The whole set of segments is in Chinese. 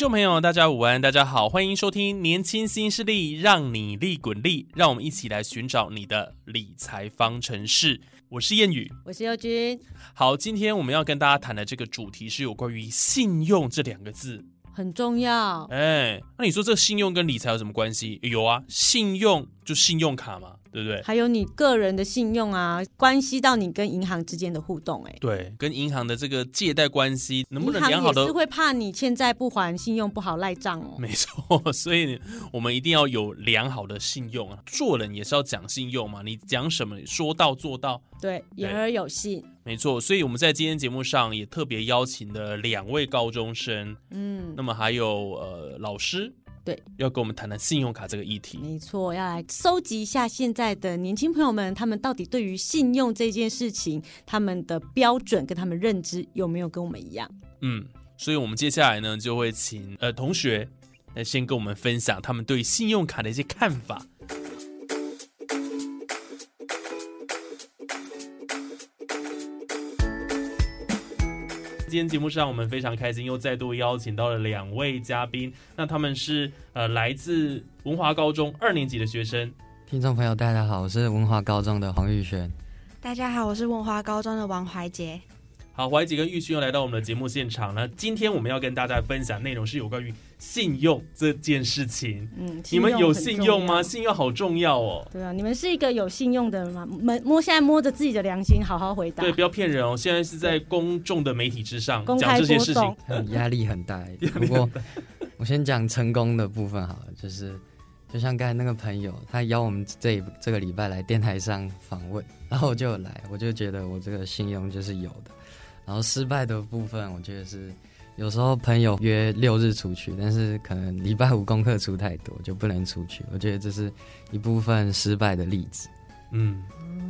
众朋友，大家午安，大家好，欢迎收听《年轻新势力》，让你利滚利，让我们一起来寻找你的理财方程式。我是谚语，我是佑君。好，今天我们要跟大家谈的这个主题是有关于信用这两个字，很重要。哎，那你说这信用跟理财有什么关系？有啊，信用就信用卡嘛。对不对？还有你个人的信用啊，关系到你跟银行之间的互动，哎，对，跟银行的这个借贷关系能不能良好的？是会怕你欠债不还，信用不好赖账哦。没错，所以我们一定要有良好的信用啊，做人也是要讲信用嘛。你讲什么，说到做到，对，言而有信。没错，所以我们在今天节目上也特别邀请了两位高中生，嗯，那么还有呃老师。对，要跟我们谈谈信用卡这个议题。没错，要来收集一下现在的年轻朋友们，他们到底对于信用这件事情，他们的标准跟他们认知有没有跟我们一样？嗯，所以我们接下来呢，就会请呃同学来先跟我们分享他们对信用卡的一些看法。今天节目上，我们非常开心，又再度邀请到了两位嘉宾。那他们是呃来自文华高中二年级的学生。听众朋友，大家好，我是文华高中的黄玉轩。大家好，我是文华高中的王怀杰。好，怀杰跟玉轩又来到我们的节目现场了。今天我们要跟大家分享内容是有关于信用这件事情。嗯，你们有信用吗？信用好重要哦。对啊，你们是一个有信用的人吗？摸摸，现在摸着自己的良心，好好回答。对，不要骗人哦。现在是在公众的媒体之上讲这些事情，压力很大。不过，我先讲成功的部分好了，就是就像刚才那个朋友，他邀我们这这个礼拜来电台上访问，然后我就来，我就觉得我这个信用就是有的。然后失败的部分，我觉得是有时候朋友约六日出去，但是可能礼拜五功课出太多，就不能出去。我觉得这是一部分失败的例子。嗯，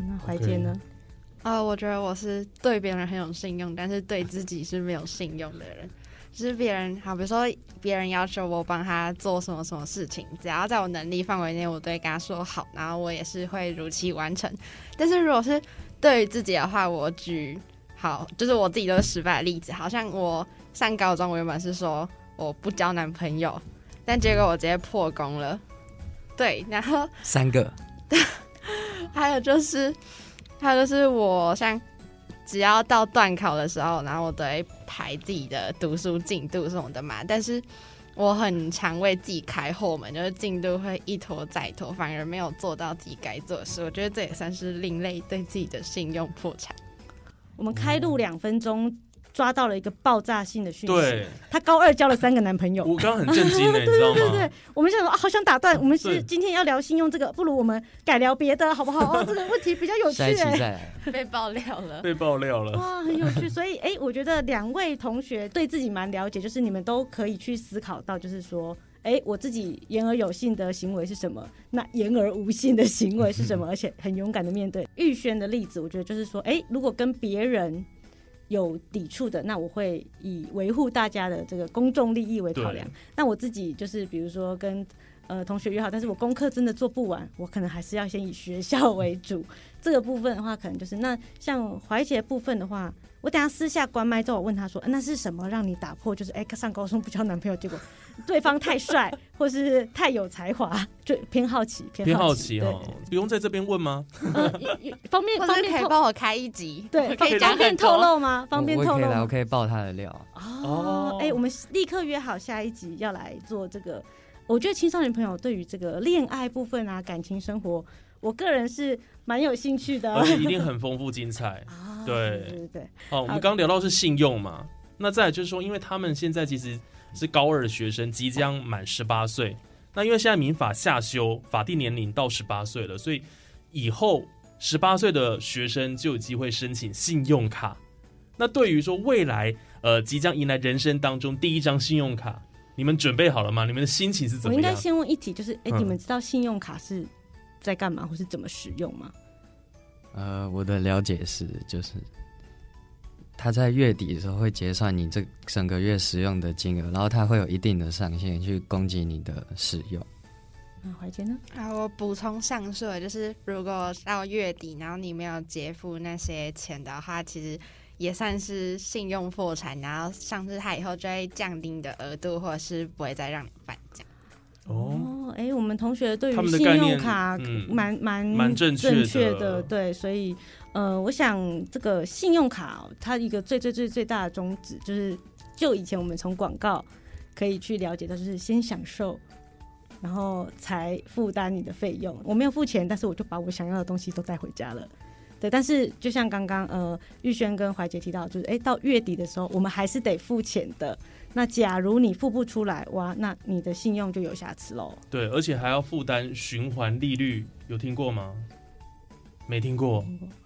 那怀杰呢？啊，我觉得我是对别人很有信用，但是对自己是没有信用的人。就是别人好，比如说别人要求我帮他做什么什么事情，只要在我能力范围内，我都会跟他说好，然后我也是会如期完成。但是如果是对于自己的话，我举。好，就是我自己都是失败的例子。好像我上高中，我原本是说我不交男朋友，但结果我直接破功了。对，然后三个，还有就是，还有就是我像只要到断考的时候，然后我都会排自己的读书进度什么的嘛。但是我很常为自己开后门，就是进度会一拖再拖，反而没有做到自己该做的事。我觉得这也算是另类对自己的信用破产。我们开录两分钟，抓到了一个爆炸性的讯息。她高二交了三个男朋友。我刚刚很震惊的，你知道吗？对对对，我们想说啊，好想打断。我们是今天要聊信用这个，不如我们改聊别的，好不好？哦，这个问题比较有趣。被爆料了，被爆料了。哇，很有趣。所以，哎，我觉得两位同学对自己蛮了解，就是你们都可以去思考到，就是说。哎，我自己言而有信的行为是什么？那言而无信的行为是什么？而且很勇敢的面对玉轩的例子，我觉得就是说，哎，如果跟别人有抵触的，那我会以维护大家的这个公众利益为考量。那我自己就是，比如说跟呃同学约好，但是我功课真的做不完，我可能还是要先以学校为主。这个部分的话，可能就是那像怀杰部分的话。我等下私下关麦之后，我问他说：“那是什么让你打破？就是哎，上高中不交男朋友，结果 对方太帅，或是太有才华，就偏好奇，偏好奇哦。不用在这边问吗？方便方便可以帮我开一集，对，可以方便透露吗？方便透露，我可以爆他的料哦。哎，我们立刻约好下一集要来做这个。我觉得青少年朋友对于这个恋爱部分啊，感情生活。我个人是蛮有兴趣的，而且一定很 丰富精彩。对对对，好，我们刚刚聊到是信用嘛，那再就是说，因为他们现在其实是高二的学生，即将满十八岁，那因为现在民法下修，法定年龄到十八岁了，所以以后十八岁的学生就有机会申请信用卡。那对于说未来呃即将迎来人生当中第一张信用卡，你们准备好了吗？你们的心情是怎么我应该？先问一题，就是哎、嗯你们知道信用卡是在干嘛，或是怎么使用吗？呃，我的了解是，就是他在月底的时候会结算你这整个月使用的金额，然后他会有一定的上限去攻击你的使用。那怀杰呢？啊，我补充上述的，就是如果到月底，然后你没有结付那些钱的话，其实也算是信用破产，然后上次他以后就会降低你的额度，或者是不会再让你办这样。哦，哦，哎、我们同学对于信用卡嗯蛮蛮蛮正确的的，对，所以呃，我想这个信用卡、哦、它一个最最最最大的宗旨就是，就以前我们从广告可以去了解到，就是先享受。然后才负担你的费用，我没有付钱，但是我就把我想要的东西都带回家了。对，但是就像刚刚呃玉轩跟怀杰提到，就是哎到月底的时候，我们还是得付钱的。那假如你付不出来，哇，那你的信用就有瑕疵喽。对，而且还要负担循环利率，有听过吗？没听过。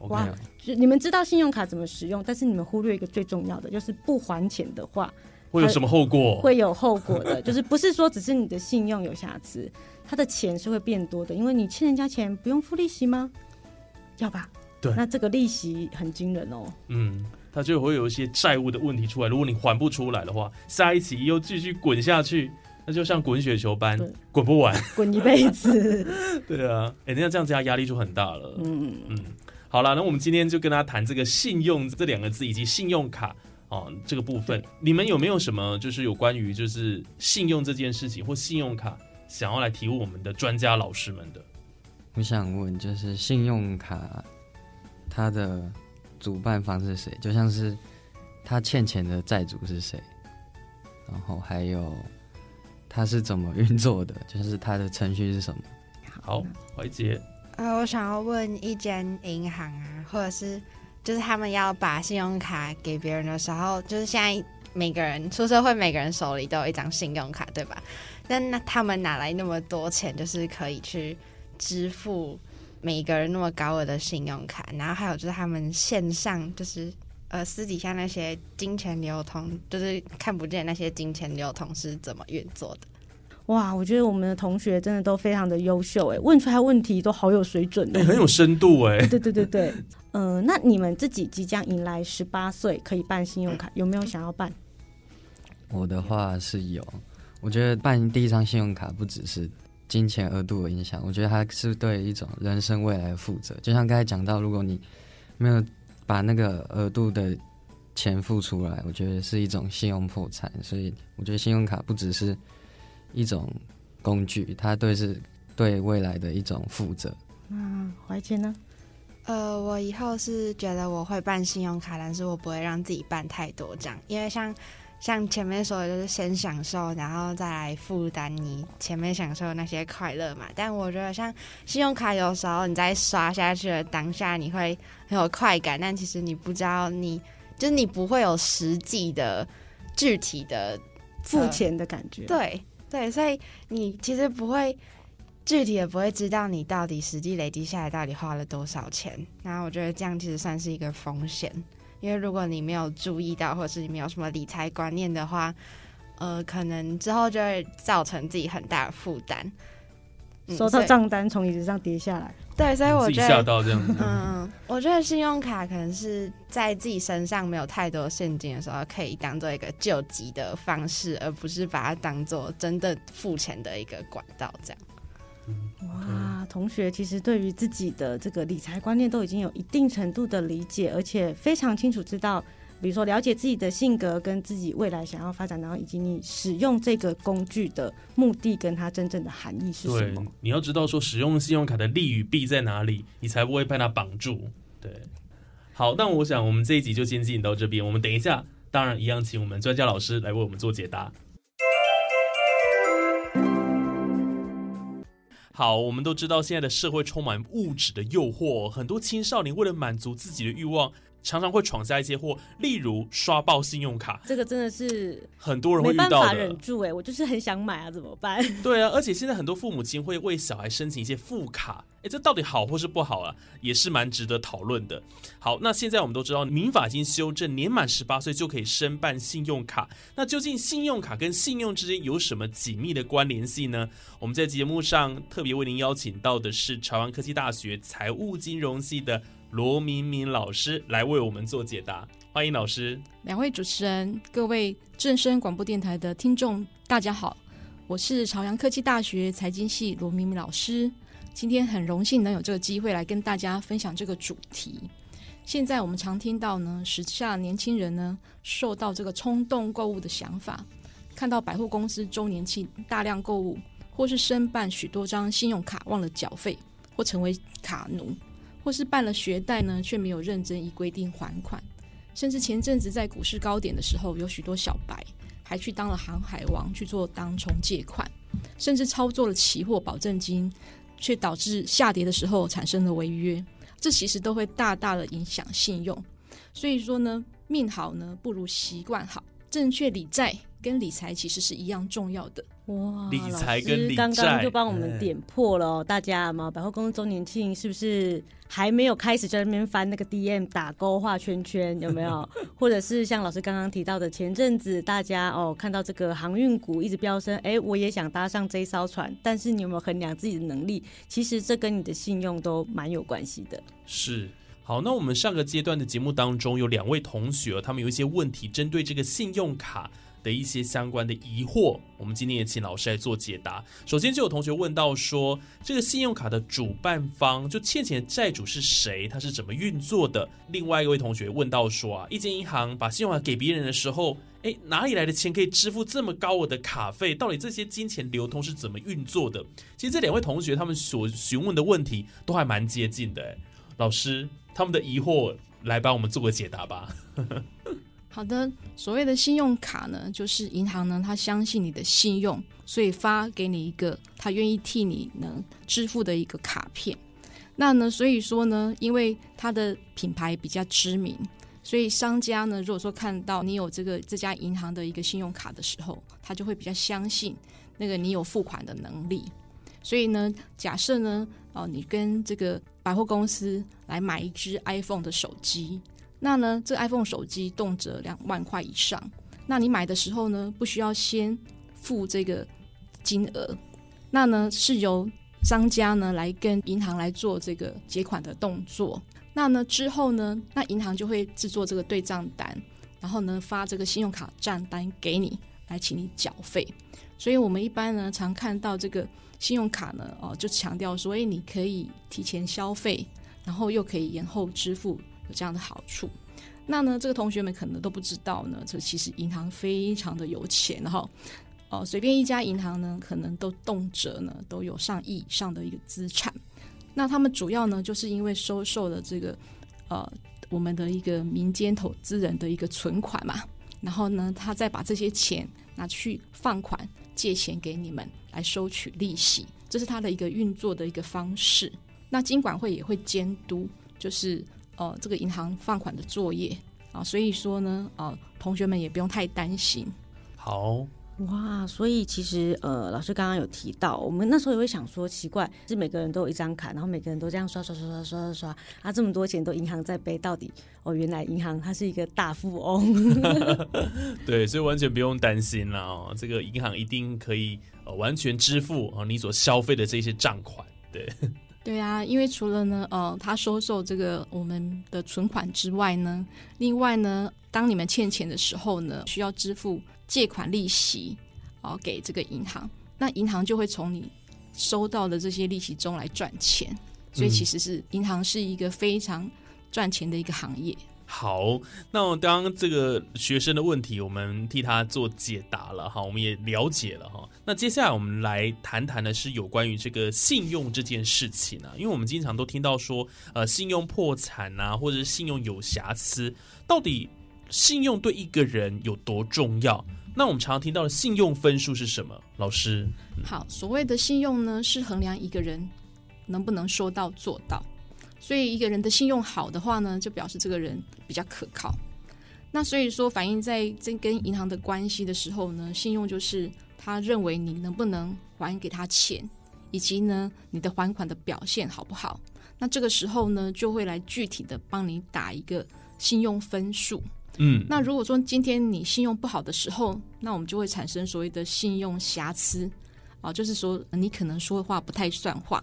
哇，就你们知道信用卡怎么使用，但是你们忽略一个最重要的，就是不还钱的话会有什么后果？会有后果的。就是不是说只是你的信用有瑕疵，他的钱是会变多的，因为你欠人家钱不用付利息吗？要吧？对那这个利息很惊人哦。嗯，它就会有一些债务的问题出来。如果你还不出来的话，下一期又继续滚下去，那就像滚雪球般滚不完。滚一辈子。对啊，哎、那这样子他压力就很大了。嗯，嗯，好了，那我们今天就跟大家谈这个信用这两个字以及信用卡哦这个部分。你们有没有什么就是有关于就是信用这件事情或信用卡想要来提问我们的专家老师们的？我想问，就是信用卡它的主办方是谁？就像是他欠钱的债主是谁？然后还有他是怎么运作的？就是他的程序是什么？好，怀杰，呃，我想要问一间银行啊，或者是就是他们要把信用卡给别人的时候，就是现在每个人出社会，每个人手里都有一张信用卡，对吧？那那他们哪来那么多钱，就是可以去支付每个人那么高额的信用卡？然后还有就是他们线上就是。呃，私底下那些金钱流通，就是看不见那些金钱流通是怎么运作的？哇，我觉得我们的同学真的都非常的优秀，哎，问出来问题都好有水准哎、哦。很有深度哎、对对对对，呃，那你们自己即将迎来十八岁，可以办信用卡，有没有想要办？我的话是有，我觉得办第一张信用卡不只是金钱额度的影响，我觉得它是对一种人生未来的负责。就像刚才讲到，如果你没有把那个额度的钱付出来，我觉得是一种信用破产。所以我觉得信用卡不只是一种工具，它对是对未来的一种负责。那怀谦呢？呃，我以后是觉得我会办信用卡，但是我不会让自己办太多张，因为像像前面说的，就是先享受，然后再来负担你前面享受那些快乐嘛。但我觉得像信用卡，有时候你在刷下去的当下，你会很有快感，但其实你不知道你，就是你不会有实际的具体的付钱的感觉。，对对，所以你其实不会具体的不会知道你到底实际累积下来到底花了多少钱。那我觉得这样其实算是一个风险，因为如果你没有注意到，或者是你没有什么理财观念的话，呃，可能之后就会造成自己很大的负担。嗯收到账单从椅子上跌下来。对，所以我觉得到这样子。嗯，我觉得信用卡可能是在自己身上没有太多现金的时候，可以当做一个救急的方式，而不是把它当做真的付钱的一个管道。这样，哇，同学其实对于自己的这个理财观念都已经有一定程度的理解，而且非常清楚知道，比如说了解自己的性格跟自己未来想要发展，然后以及你使用这个工具的目的跟它真正的含义是什对么。，你要知道说使用信用卡的利与弊在哪里，你才不会被它绑住。对，好，那我想我们这一集就先进行到这边，我们等一下当然一样请我们专家老师来为我们做解答。好，我们都知道现在的社会充满物质的诱惑，很多青少年为了满足自己的欲望，常常会闯下一些祸，例如刷爆信用卡，这个真的是很多人会没办法遇到的忍。住哎、我就是很想买啊，怎么办？对啊，而且现在很多父母亲会为小孩申请一些副卡，哎，这到底好或是不好啊？也是蛮值得讨论的。好，那现在我们都知道民法已经修正，年满十八岁就可以申办信用卡。那究竟信用卡跟信用之间有什么紧密的关联性呢？我们在节目上特别为您邀请到的是朝阳科技大学财务金融系的罗明明老师来为我们做解答。欢迎老师。两位主持人，各位正声广播电台的听众，大家好，我是朝阳科技大学财经系罗明明老师。今天很荣幸能有这个机会来跟大家分享这个主题。现在我们常听到呢，时下年轻人呢受到这个冲动购物的想法，看到百货公司周年庆大量购物，或是申办许多张信用卡忘了缴费，或成为卡奴，或是办了学贷呢却没有认真依规定还款。甚至前阵子在股市高点的时候，有许多小白还去当了航海王去做当冲借款，甚至操作了期货保证金，却导致下跌的时候产生了违约。这其实都会大大的影响信用。所以说呢，命好呢不如习惯好，正确理债跟理财其实是一样重要的。哇，理财跟理刚刚就帮我们哎点破了哦，大家嘛，百货公司周年庆是不是还没有开始在那边翻那个 DM 打勾画圈圈，有没有？或者是像老师刚刚提到的，前阵子大家哦看到这个航运股一直飙升，哎，我也想搭上这一艘船，但是你有没有衡量自己的能力？其实这跟你的信用都蛮有关系的。是。好，那我们上个阶段的节目当中，有两位同学，他们有一些问题，针对这个信用卡的一些相关的疑惑，我们今天也请老师来做解答。首先就有同学问到说，这个信用卡的主办方就欠钱的债主是谁？它是怎么运作的？另外一位同学问到说啊，一间银行把信用卡给别人的时候，哎，哪里来的钱可以支付这么高额的卡费？到底这些金钱流通是怎么运作的？其实这两位同学他们所询问的问题都还蛮接近的，哎，老师他们的疑惑来帮我们做个解答吧。好的，所谓的信用卡呢，就是银行呢，他相信你的信用，所以发给你一个他愿意替你能支付的一个卡片。那呢，所以说呢，因为它的品牌比较知名，所以商家呢，如果说看到你有这个这家银行的一个信用卡的时候，他就会比较相信那个你有付款的能力。所以呢，假设呢，哦，你跟这个百货公司来买一只 iPhone 的手机，那呢，这 iPhone 手机动辄两万块以上，那你买的时候呢，不需要先付这个金额，那呢是由商家呢来跟银行来做这个结款的动作。那呢之后呢，那银行就会制作这个对账单，然后呢发这个信用卡账单给你，来请你缴费。所以我们一般呢常看到这个信用卡呢，哦，就强调说，哎，你可以提前消费，然后又可以延后支付，有这样的好处。那呢，这个同学们可能都不知道呢，这其实银行非常的有钱，然后 哦，随便一家银行呢，可能都动辄呢都有上亿以上的一个资产。那他们主要呢，就是因为收受了这个呃我们的一个民间投资人的一个存款嘛，然后呢，他再把这些钱拿去放款借钱给你们来收取利息，这是它的一个运作的一个方式。那金管会也会监督，就是呃这个银行放款的作业啊，所以说呢，呃同学们也不用太担心。好，哇，所以其实呃，老师刚刚有提到，我们那时候也会想说，奇怪，是每个人都有一张卡，然后每个人都这样刷刷刷刷刷刷刷，啊，这么多钱都银行在背，到底哦，原来银行它是一个大富翁。对，所以完全不用担心啦哦，这个银行一定可以呃完全支付啊你所消费的这些账款。对，对啊，因为除了呢，呃，他收受这个我们的存款之外呢，另外呢，当你们欠钱的时候呢，需要支付借款利息哦、给这个银行，那银行就会从你收到的这些利息中来赚钱，所以其实是银行是一个非常赚钱的一个行业。好，那我刚刚这个学生的问题，我们替他做解答了哈，我们也了解了哈。那接下来我们来谈谈的是有关于这个信用这件事情啊，因为我们经常都听到说，呃，信用破产啊，或者是信用有瑕疵，到底信用对一个人有多重要？那我们常常听到的信用分数是什么？老师，好，所谓的信用呢，是衡量一个人能不能说到做到。所以一个人的信用好的话呢，就表示这个人比较可靠。那所以说，反映在这跟银行的关系的时候呢，信用就是他认为你能不能还给他钱，以及呢你的还款的表现好不好。那这个时候呢，就会来具体的帮你打一个信用分数。嗯，那如果说今天你信用不好的时候，那我们就会产生所谓的信用瑕疵啊，就是说你可能说的话不太算话。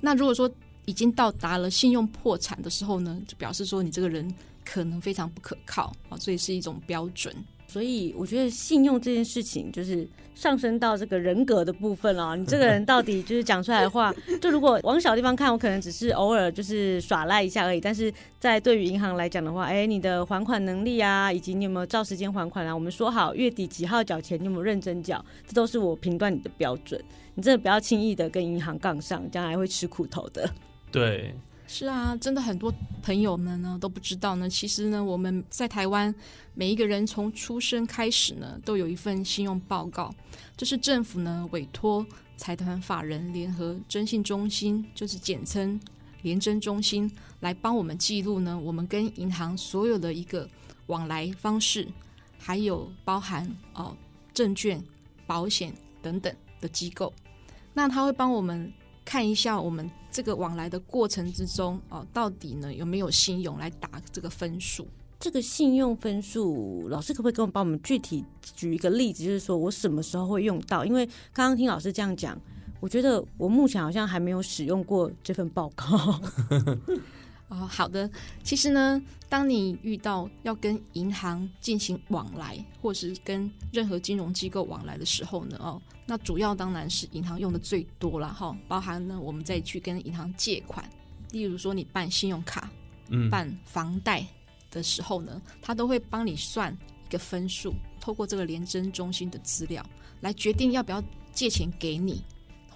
那如果说已经到达了信用破产的时候呢，就表示说你这个人可能非常不可靠啊，所以是一种标准。所以我觉得信用这件事情，就是上升到这个人格的部分了。你这个人到底就是讲出来的话，就如果往小地方看，我可能只是偶尔就是耍赖一下而已。但是在对于银行来讲的话，哎，你的还款能力啊，以及你有没有照时间还款啊，我们说好月底几号缴钱，你有没有认真缴，这都是我评断你的标准。你真的不要轻易的跟银行杠上，将来会吃苦头的。对，是啊，真的很多朋友们呢都不知道呢。其实呢，我们在台湾每一个人从出生开始呢，都有一份信用报告，这是政府呢委托财团法人联合征信中心，就是简称联征中心，来帮我们记录呢我们跟银行所有的一个往来方式，还有包含哦证券、保险等等的机构。那他会帮我们看一下我们这个往来的过程之中，哦，到底呢有没有信用来打这个分数？这个信用分数，老师可不可以跟我帮我们具体举一个例子，就是说我什么时候会用到？因为刚刚听老师这样讲，我觉得我目前好像还没有使用过这份报告。哦，好的。其实呢，当你遇到要跟银行进行往来，或是跟任何金融机构往来的时候呢，哦，那主要当然是银行用的最多了哈，包含呢我们再去跟银行借款，例如说你办信用卡、嗯，办房贷的时候呢，他都会帮你算一个分数，透过这个联征中心的资料来决定要不要借钱给你，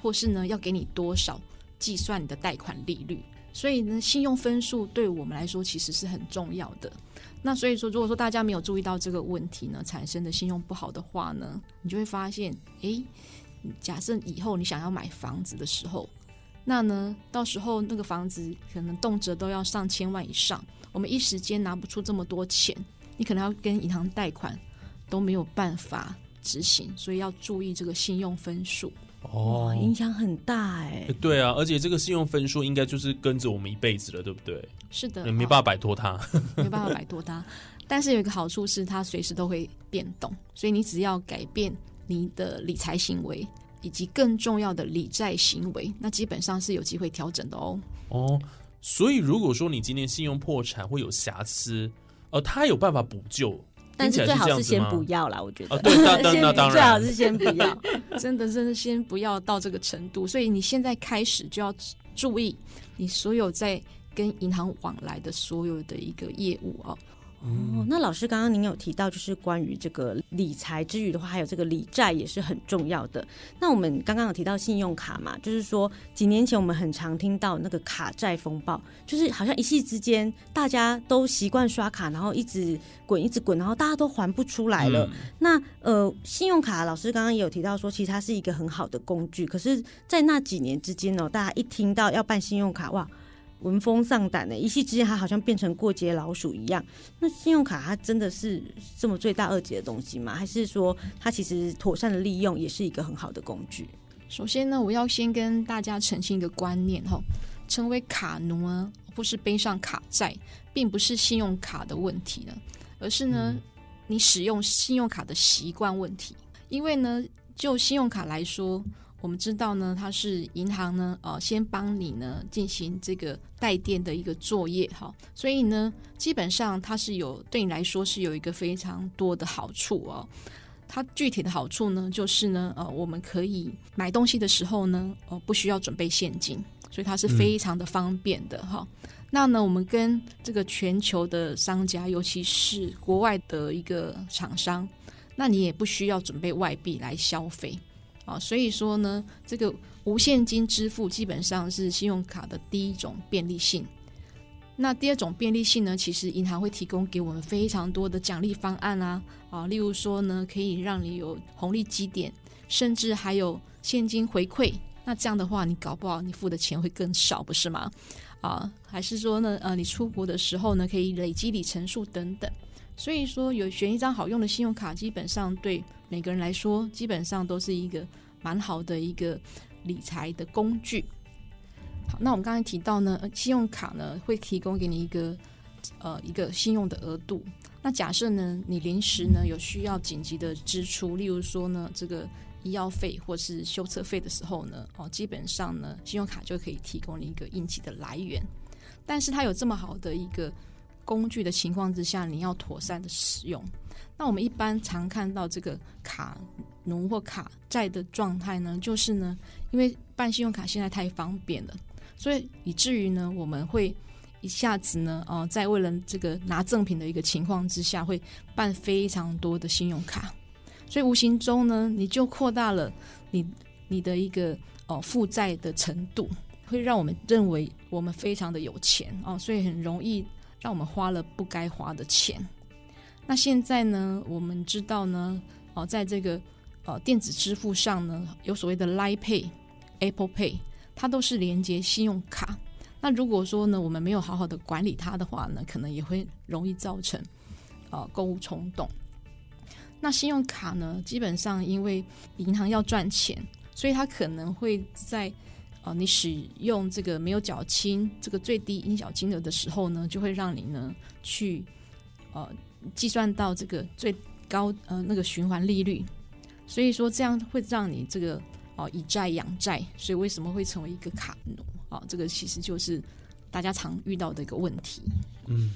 或是呢要给你多少，计算你的贷款利率。所以呢，信用分数对我们来说其实是很重要的。那所以说，如果说大家没有注意到这个问题呢，产生的信用不好的话呢，你就会发现，诶，假设以后你想要买房子的时候，那呢，到时候那个房子可能动辄都要上千万以上，我们一时间拿不出这么多钱，你可能要跟银行贷款都没有办法执行，所以要注意这个信用分数。哦，，影响很大哎、诶对啊，而且这个信用分数应该就是跟着我们一辈子了，对不对？是的，你没哦办法摆脱它。没办法摆脱它。但是有一个好处是，它随时都会变动，所以你只要改变你的理财行为，以及更重要的理债行为，那基本上是有机会调整的哦。哦，所以如果说你今天信用破产会有瑕疵，呃，他有办法补救，但是最好是先不要啦，我觉得。哦对当当 先那当然最好是先不要。真的，真的先不要到这个程度。所以你现在开始就要注意你所有在跟银行往来的所有的一个业务哦。哦，那老师刚刚您有提到，就是关于这个理财之余的话，还有这个理债也是很重要的。那我们刚刚有提到信用卡嘛，就是说几年前我们很常听到那个卡债风暴，就是好像一夕之间大家都习惯刷卡，然后一直滚一直滚，然后大家都还不出来了。嗯那呃，信用卡老师刚刚也有提到说，其实它是一个很好的工具。可是，在那几年之间呢，大家一听到要办信用卡，哇，闻风丧胆呢，一夕之间它好像变成过街老鼠一样。那信用卡它真的是这么罪大恶极的东西吗？还是说它其实妥善的利用也是一个很好的工具？首先呢，我要先跟大家澄清一个观念哈，成为卡奴啊，或是背上卡债，并不是信用卡的问题呢，而是呢，你使用信用卡的习惯问题。因为呢，就信用卡来说，我们知道呢，它是银行呢，呃，先帮你呢进行这个带电的一个作业哈，所以呢，基本上它是有对你来说是有一个非常多的好处哦。它具体的好处呢，就是呢，呃，我们可以买东西的时候呢，呃，不需要准备现金，所以它是非常的方便的哈。那呢，我们跟这个全球的商家，尤其是国外的一个厂商，那你也不需要准备外币来消费啊。所以说呢，这个无现金支付基本上是信用卡的第一种便利性。那第二种便利性呢，其实银行会提供给我们非常多的奖励方案啊，啊，例如说呢，可以让你有红利积点，甚至还有现金回馈。那这样的话，你搞不好你付的钱会更少，不是吗？啊，还是说呢，呃，你出国的时候呢，可以累积里程数等等。所以说，有选一张好用的信用卡，基本上对每个人来说，基本上都是一个蛮好的一个理财的工具。好，那我们刚才提到呢，信用卡呢会提供给你一个呃一个信用的额度。那假设呢，你临时呢有需要紧急的支出，例如说呢这个医药费或是修车费的时候呢，哦，基本上呢信用卡就可以提供你一个应急的来源。但是它有这么好的一个工具的情况之下，你要妥善的使用。那我们一般常看到这个卡奴或卡债的状态呢，就是呢，因为办信用卡现在太方便了，所以以至于呢，我们会一下子呢，哦、在为了这个拿赠品的一个情况之下，会办非常多的信用卡，所以无形中呢，你就扩大了你你的一个哦负债的程度，会让我们认为我们非常的有钱哦，所以很容易让我们花了不该花的钱。那现在呢，我们知道呢，哦，在这个呃电子支付上呢，有所谓的 Line Pay、Apple Pay，它都是连接信用卡。那如果说呢，我们没有好好的管理它的话呢，可能也会容易造成呃购物冲动。那信用卡呢，基本上因为银行要赚钱，所以它可能会在呃你使用这个没有缴清这个最低应缴金额的时候呢，就会让你呢去呃计算到这个最高呃那个循环利率，所以说这样会让你这个哦、以债养债，所以为什么会成为一个卡奴？啊、这个其实就是大家常遇到的一个问题。嗯，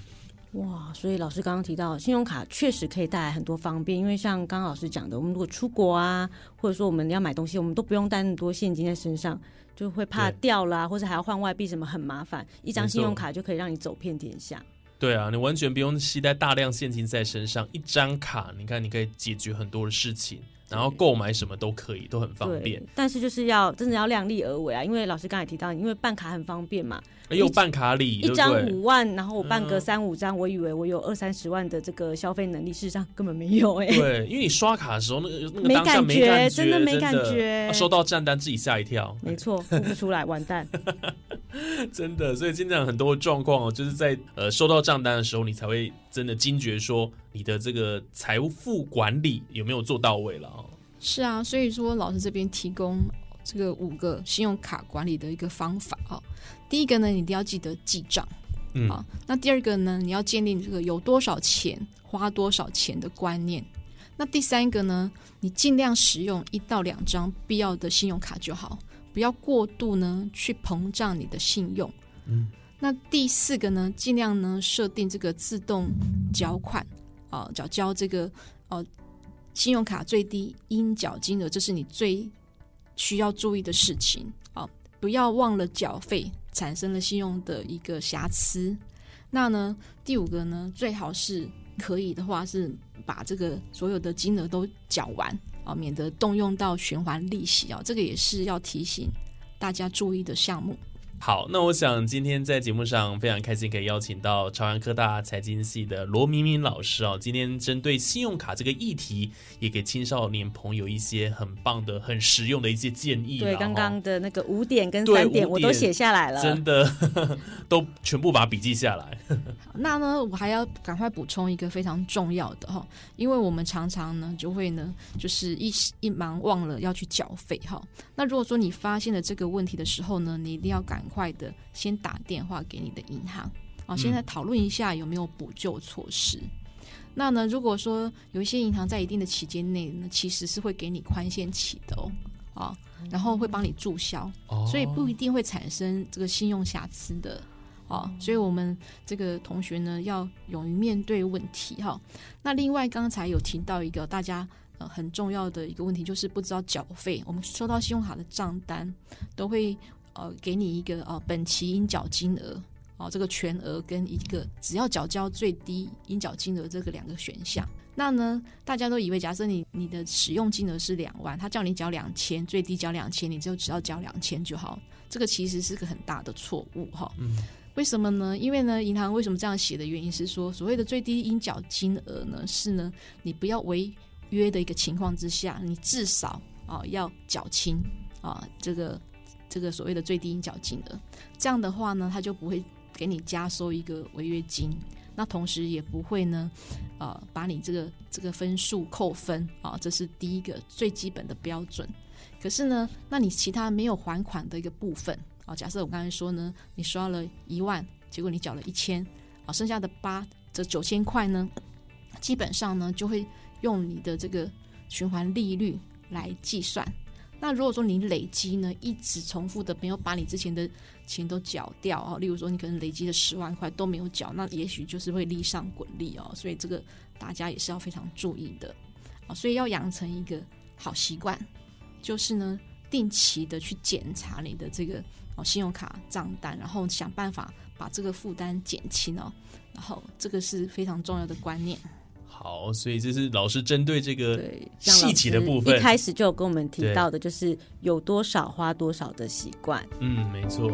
哇，所以老师刚刚提到，信用卡确实可以带来很多方便，因为像刚刚老师讲的，我们如果出国啊，或者说我们要买东西，我们都不用带那么多现金在身上，就会怕掉啦、或者还要换外币，什么很麻烦。一张信用卡就可以让你走遍天下。对啊，你完全不用携带大量现金在身上，一张卡，你看你可以解决很多的事情，然后购买什么都可以，都很方便。，但是就是要真的要量力而为啊，因为老师刚才提到，因为办卡很方便嘛，也有办卡礼，一张？五万，然后我办个嗯三五张，我以为我有二三十万的这个消费能力，事实上根本没有哎、对，因为你刷卡的时候，那个那个没当下感觉没感觉，真的没感觉啊收到账单自己吓一跳，没错，付不出来，完蛋。真的。所以经常很多状况哦，就是在呃收到账单的时候，你才会真的惊觉说你的这个财富管理有没有做到位了哦。是啊，所以说老师这边提供这个五个信用卡管理的一个方法啊。第一个呢，你一定要记得记账嗯好。那第二个呢，你要建立这个有多少钱花多少钱的观念。那第三个呢，你尽量使用一到两张必要的信用卡就好，不要过度呢去膨胀你的信用。嗯，那第四个呢，尽量呢设定这个自动缴款啊，缴交这个呃信用卡最低应缴金额，这是你最需要注意的事情啊！不要忘了缴费，产生了信用的一个瑕疵。那呢，第五个呢，最好是可以的话是把这个所有的金额都缴完啊，免得动用到循环利息啊，这个也是要提醒大家注意的项目。好，那我想今天在节目上非常开心，可以邀请到朝阳科大财经系的罗明明老师哦。今天针对信用卡这个议题，也给青少年朋友一些很棒的、很实用的一些建议。对，刚哦刚的那个五点跟对三点我都写下来了。真的都全部把笔记下来。那呢，我还要赶快补充一个非常重要的哈，因为我们常常呢就会呢，就是一时一忙忘了要去缴费哈。那如果说你发现了这个问题的时候呢，你一定要赶快的先打电话给你的银行啊，现在讨论一下有没有补救措施。那呢，如果说有一些银行在一定的期间内呢，其实是会给你宽限期的哦，啊，然后会帮你注销，哦所以不一定会产生这个信用瑕疵的。哦，所以我们这个同学呢，要勇于面对问题哈。那另外刚才有提到一个大家呃很重要的一个问题，就是不知道缴费。我们收到信用卡的账单都会呃给你一个呃本期应缴金额哦，这个全额跟一个只要缴交最低应缴金额这个两个选项。那呢，大家都以为，假设你你的使用金额是两万，他叫你缴两千，最低缴两千，你就只要缴两千就好。这个其实是个很大的错误哈。嗯为什么呢？因为呢，银行为什么这样写的原因是说，所谓的最低应缴金额呢，是呢，你不要违约的一个情况之下，你至少啊、要缴清啊这个这个所谓的最低缴金额。这样的话呢，他就不会给你加收一个违约金，那同时也不会呢，呃，把你这个这个分数扣分啊，这是第一个最基本的标准。可是呢，那你其他没有还款的一个部分啊，假设我刚才说呢，你刷了一万，结果你缴了一千，啊，剩下的八这九千块呢，基本上呢就会用你的这个循环利率来计算。那如果说你累积呢，一直重复的没有把你之前的钱都缴掉啊，例如说你可能累积了十万块都没有缴，那也许就是会利上滚利哦。所以这个大家也是要非常注意的啊。所以要养成一个好习惯，就是呢定期的去检查你的这个哦信用卡账单，然后想办法把这个负担减轻哦。然后这个是非常重要的观念。好，所以这是老师针对这个细节的部分一，开始就有跟我们提到的，就是有多少花多少的习惯。嗯，没错。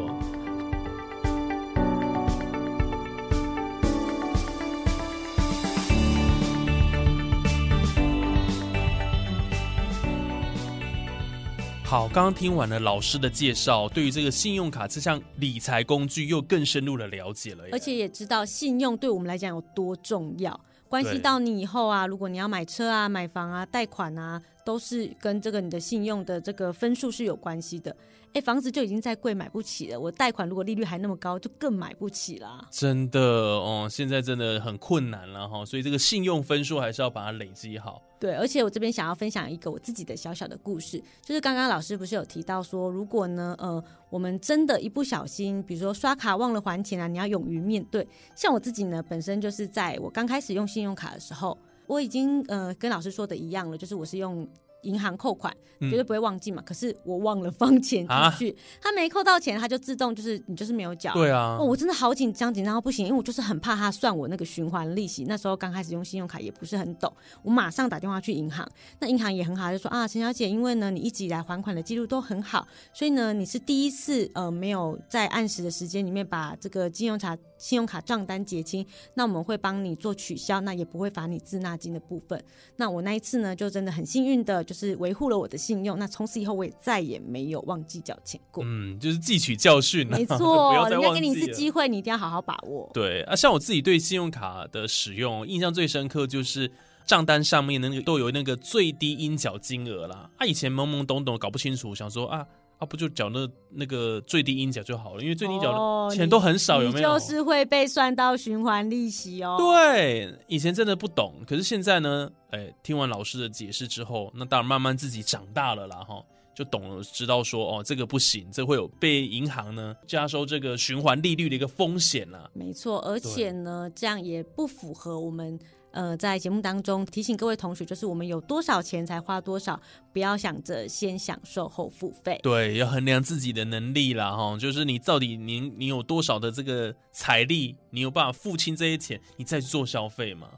好，刚刚听完了老师的介绍，对于这个信用卡这项理财工具又更深入的了解了。而且也知道信用对我们来讲有多重要，关系到你以后啊，如果你要买车啊、买房啊、贷款啊，都是跟这个你的信用的这个分数是有关系的。哎，房子就已经在贵，买不起了，我贷款如果利率还那么高，就更买不起啦。真的哦，现在真的很困难了哈，所以这个信用分数还是要把它累积好。对，而且我这边想要分享一个我自己的小小的故事，就是刚刚老师不是有提到说，如果呢，呃，我们真的一不小心，比如说刷卡忘了还钱啊，你要勇于面对。像我自己呢，本身就是在我刚开始用信用卡的时候，我已经呃跟老师说的一样了，就是我是用。银行扣款嗯。绝对不会忘记嘛，可是我忘了放钱啊？进去，他没扣到钱，他就自动就是你就是没有缴，对啊。哦，，我真的好紧张，紧张到不行，因为我就是很怕他算我那个循环利息。那时候刚开始用信用卡也不是很懂，我马上打电话去银行，那银行也很好，就说啊，陈小姐，因为呢你一直以来还款的记录都很好，所以呢你是第一次呃没有在按时的时间里面把这个信用卡信用卡账单结清，那我们会帮你做取消，那也不会罚你滞纳金的部分。那我那一次呢就真的很幸运的，就是维护了我的信用，那从此以后我也再也没有忘记缴钱过。嗯，就是汲取教训啊，没错，再人家给你一次机会，你一定要好好把握。对啊，像我自己对信用卡的使用印象最深刻，就是账单上面的那个都有那个最低应缴金额啦。啊，以前懵懵懂懂搞不清楚，想说啊啊不就缴那那个最低应缴就好了，因为最低缴哦的钱都很少，有没有？就是会被算到循环利息哦。对，以前真的不懂，可是现在呢，哎，听完老师的解释之后，那当然慢慢自己长大了啦，哈，就懂了，知道说哦，这个不行，这会有被银行呢加收这个循环利率的一个风险啦。没错，而且呢，这样也不符合我们呃在节目当中提醒各位同学，就是我们有多少钱才花多少，不要想着先享受后付费。对，要衡量自己的能力啦，哈，就是你到底你你有多少的这个财力，你有办法付清这些钱，你再去做消费嘛？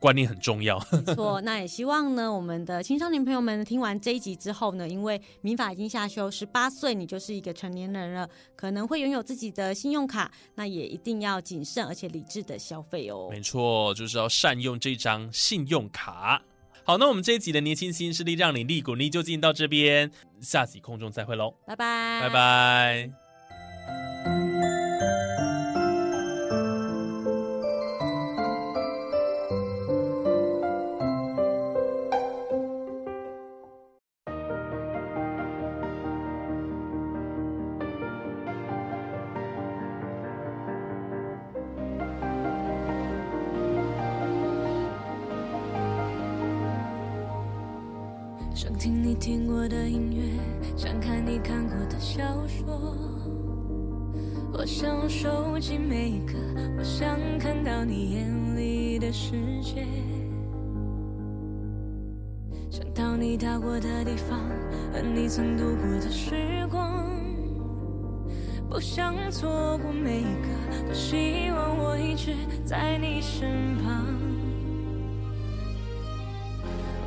观念很重要。没错，那也希望呢，我们的青少年朋友们听完这一集之后呢，因为民法已经下修，十八岁你就是一个成年人了，可能会拥有自己的信用卡，那也一定要谨慎而且理智的消费哦。没错，就是要善用这张信用卡。好，那我们这一集的年轻新势力让你利滚利就进到这边，下集空中再会喽，拜拜，拜拜。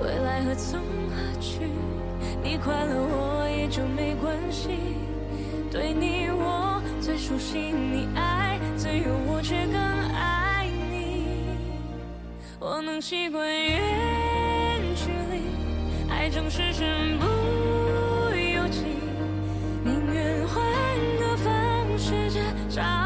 未来何从何去你快乐我也就没关系。对你我最熟悉你爱自由我却更爱你。我能习惯远距离爱总是身不由己宁愿换个方式至少